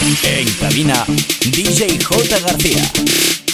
En cabina, DJ J. García.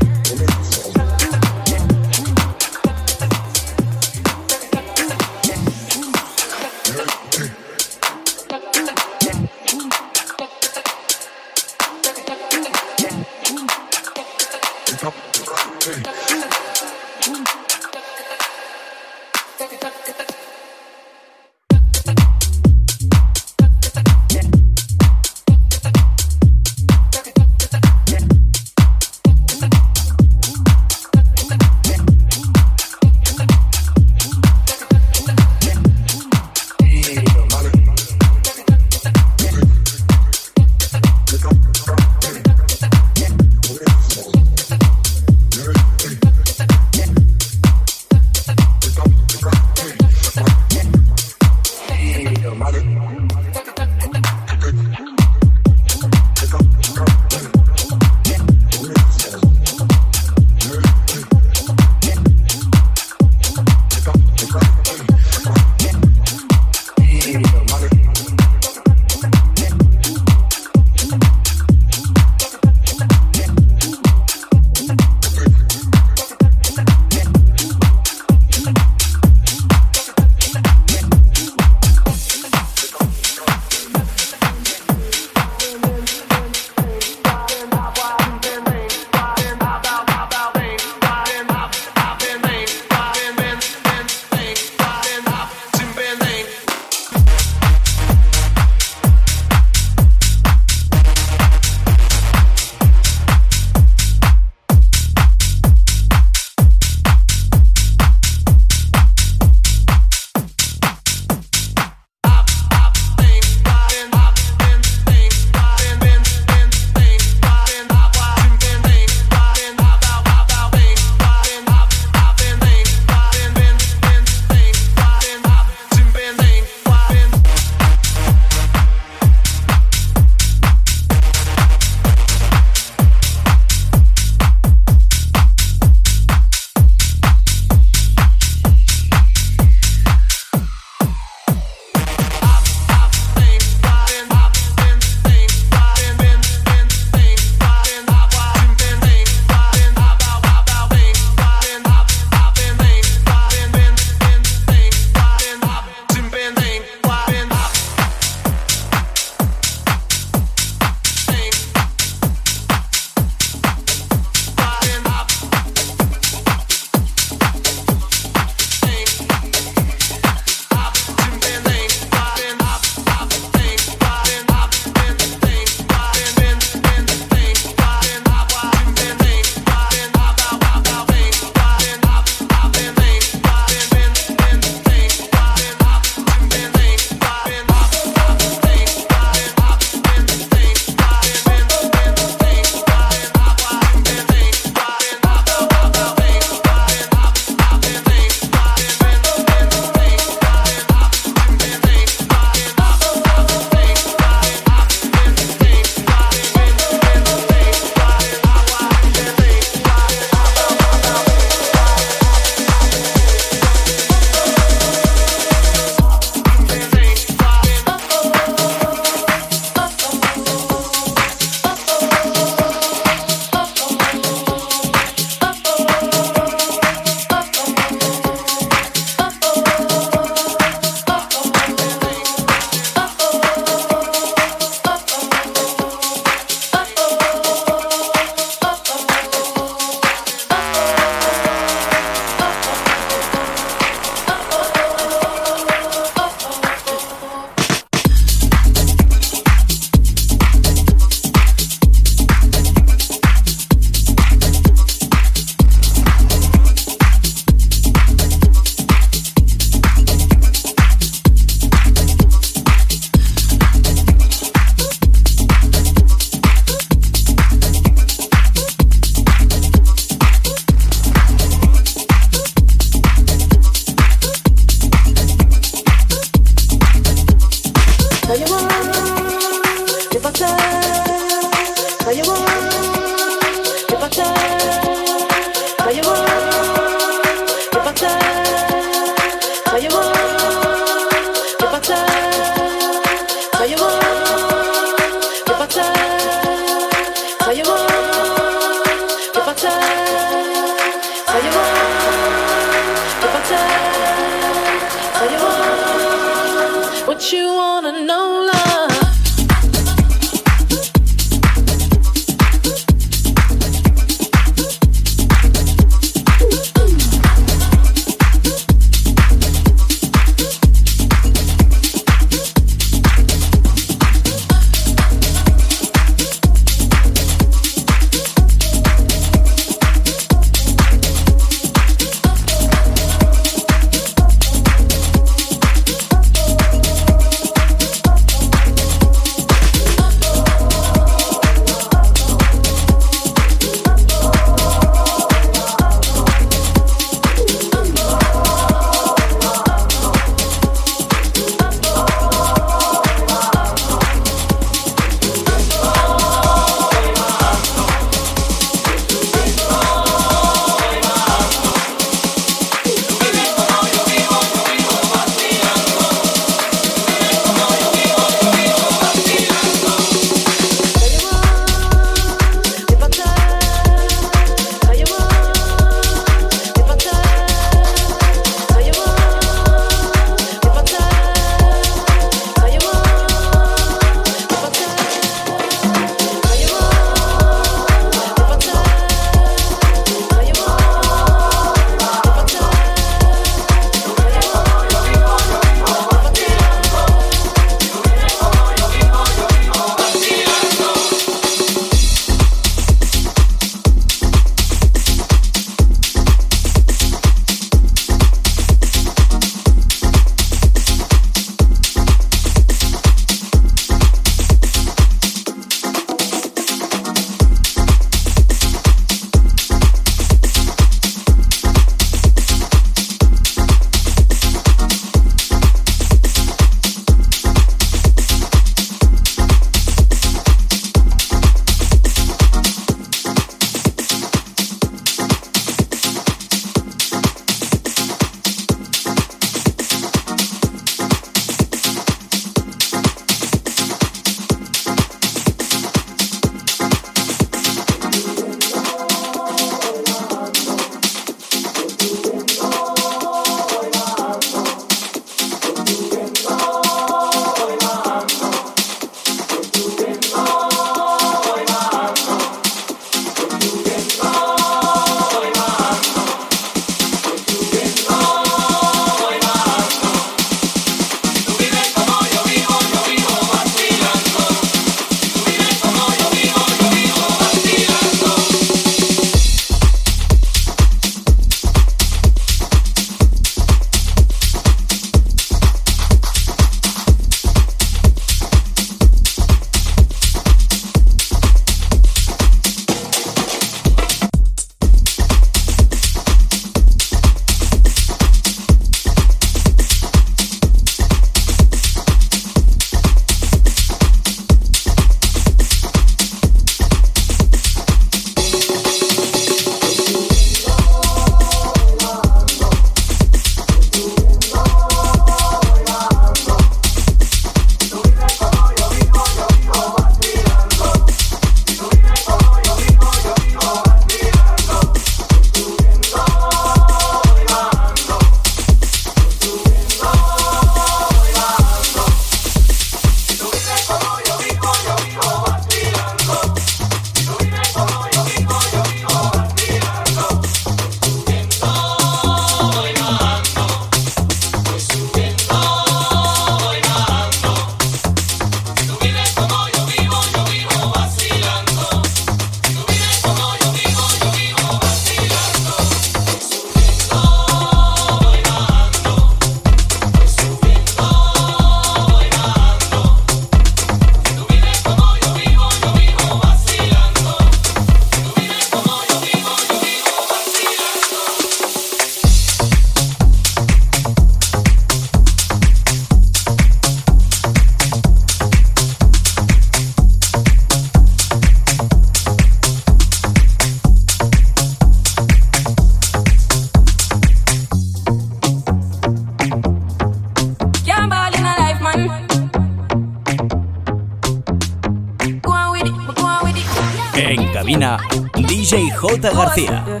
DJ J. García.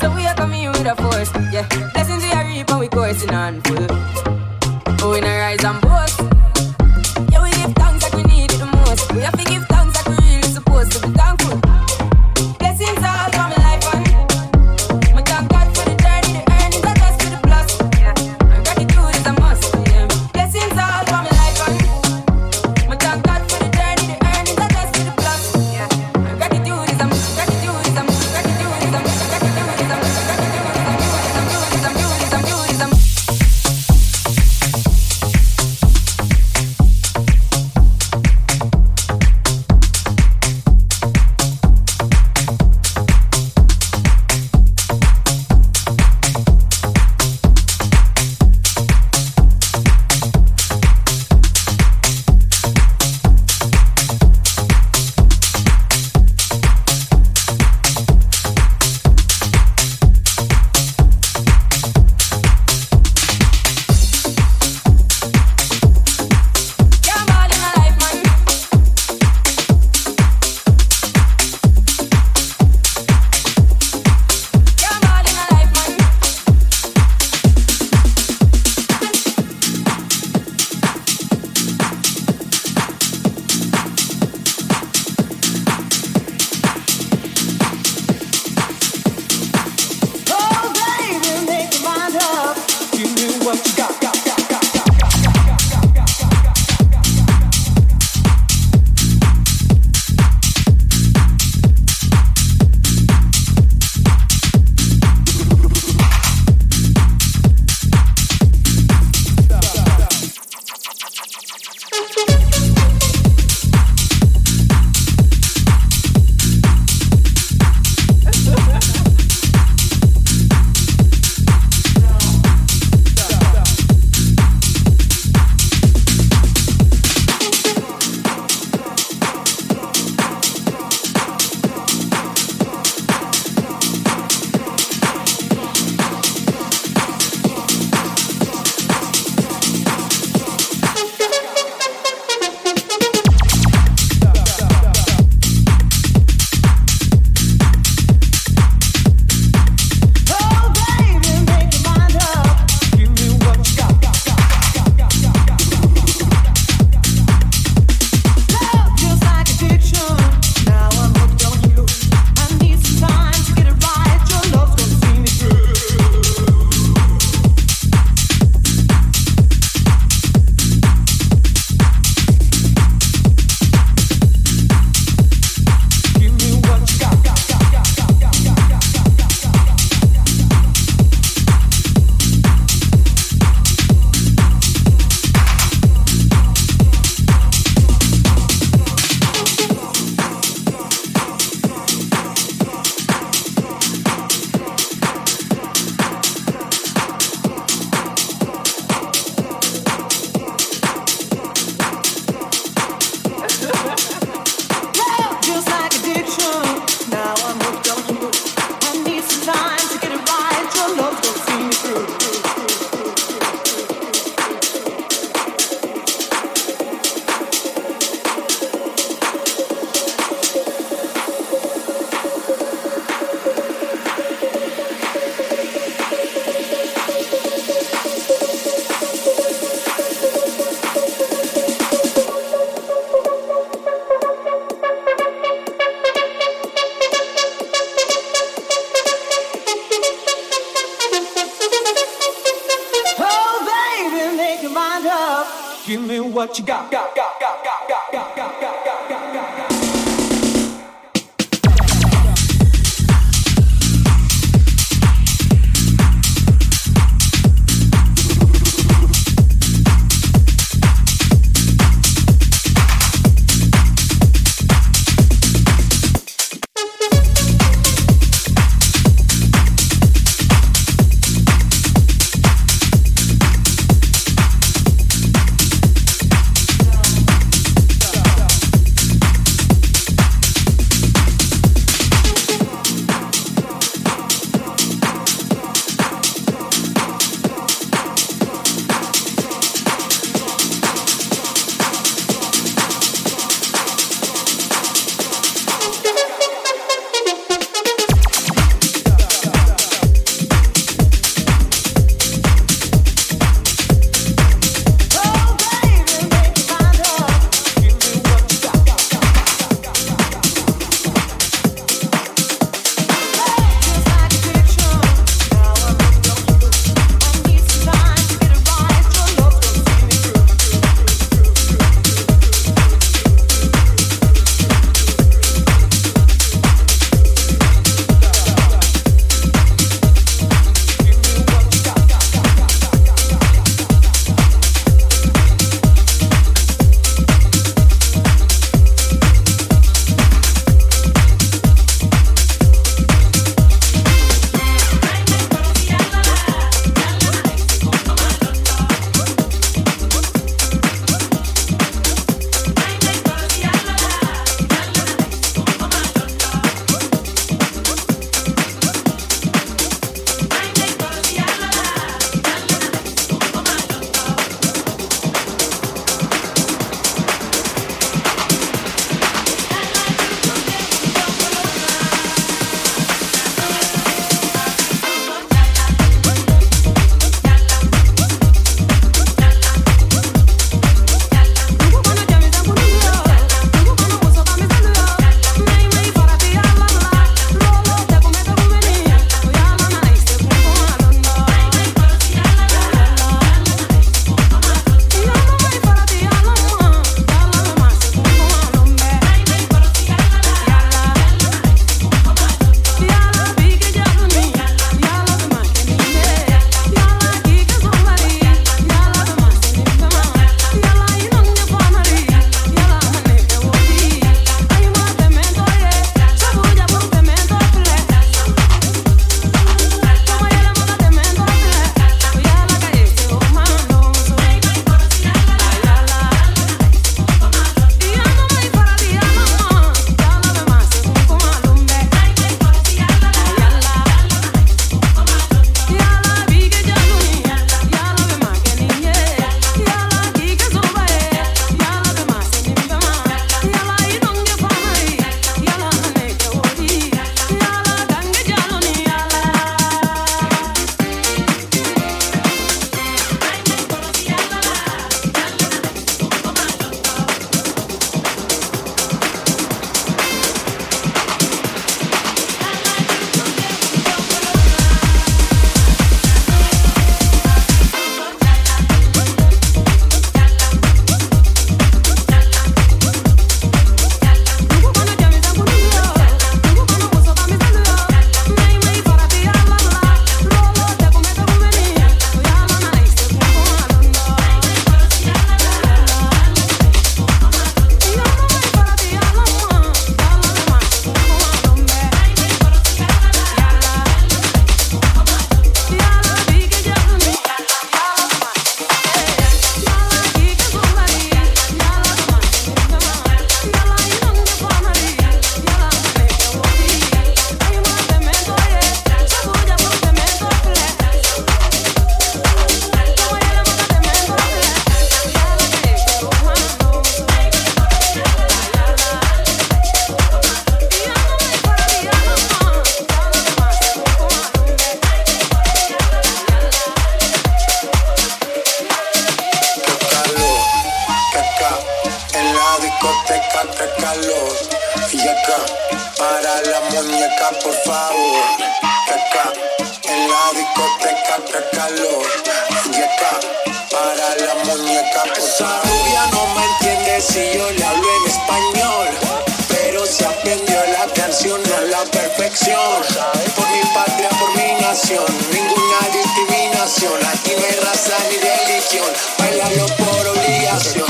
So we are coming with a yeah. what you got. Bailalo por obligación.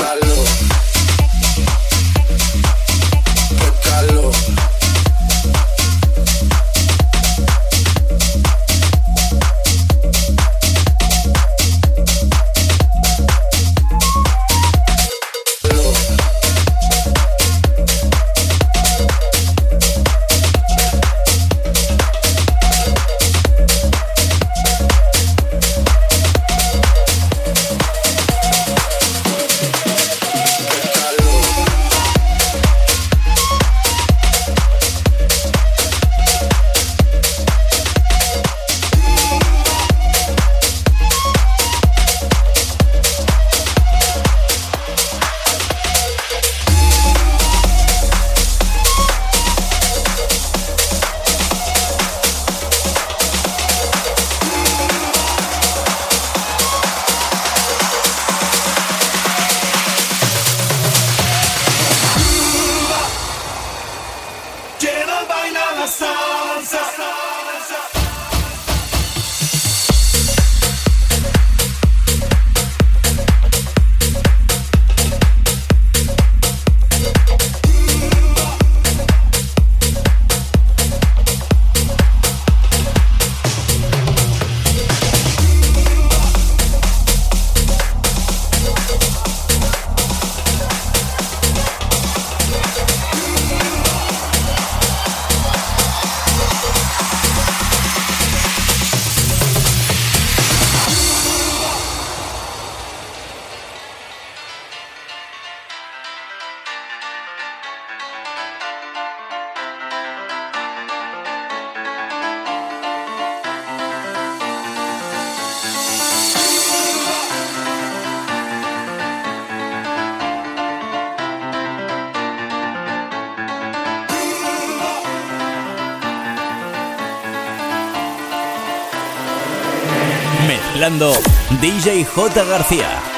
DJ J. García.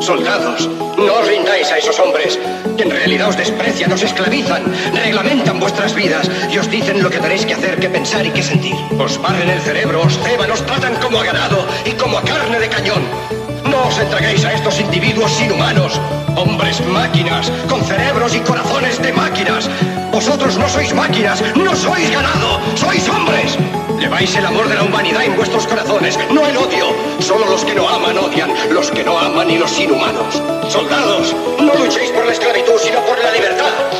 Soldados, no os rindáis a esos hombres, que en realidad os desprecian, os esclavizan, reglamentan vuestras vidas y os dicen lo que tenéis que hacer, que pensar y que sentir. Os barren el cerebro, os ceban, os tratan como a ganado y como a carne de cañón. No os entreguéis a estos individuos inhumanos, hombres máquinas, con cerebros y corazones de máquinas. Vosotros no sois máquinas, no sois ganado, sois hombres. Lleváis el amor de la humanidad en vuestros corazones, no el odio. Solo los que no aman odian, los que no aman y los inhumanos. Soldados, no luchéis por la esclavitud, sino por la libertad.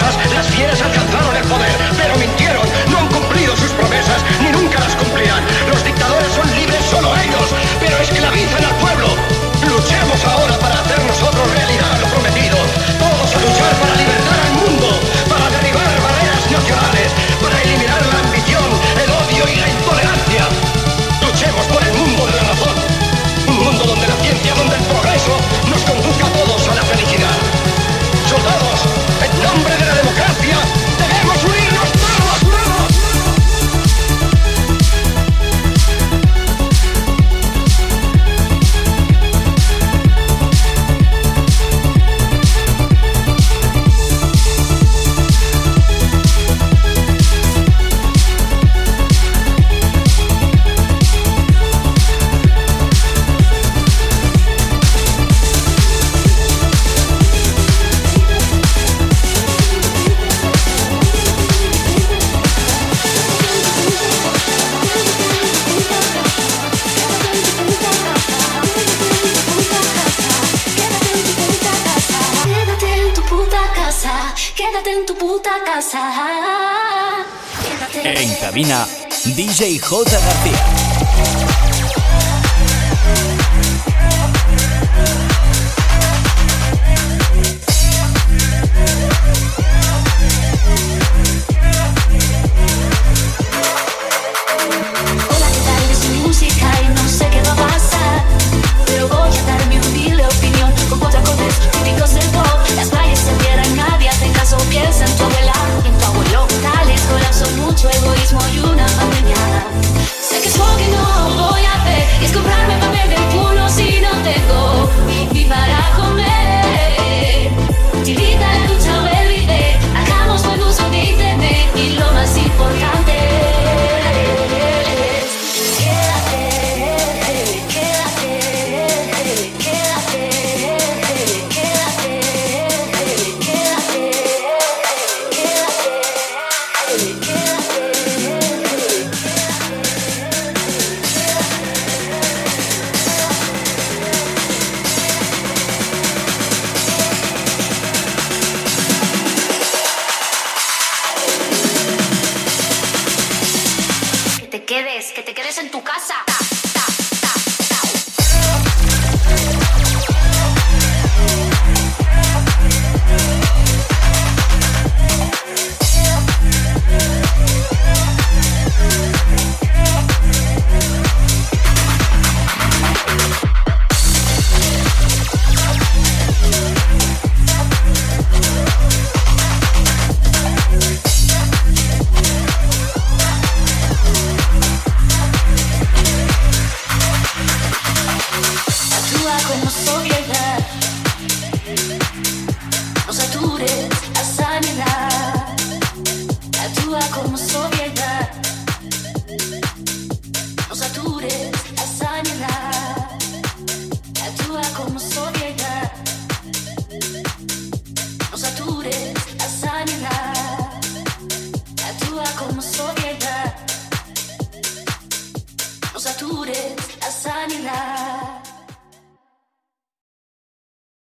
cosas, las fieras DJ J. García.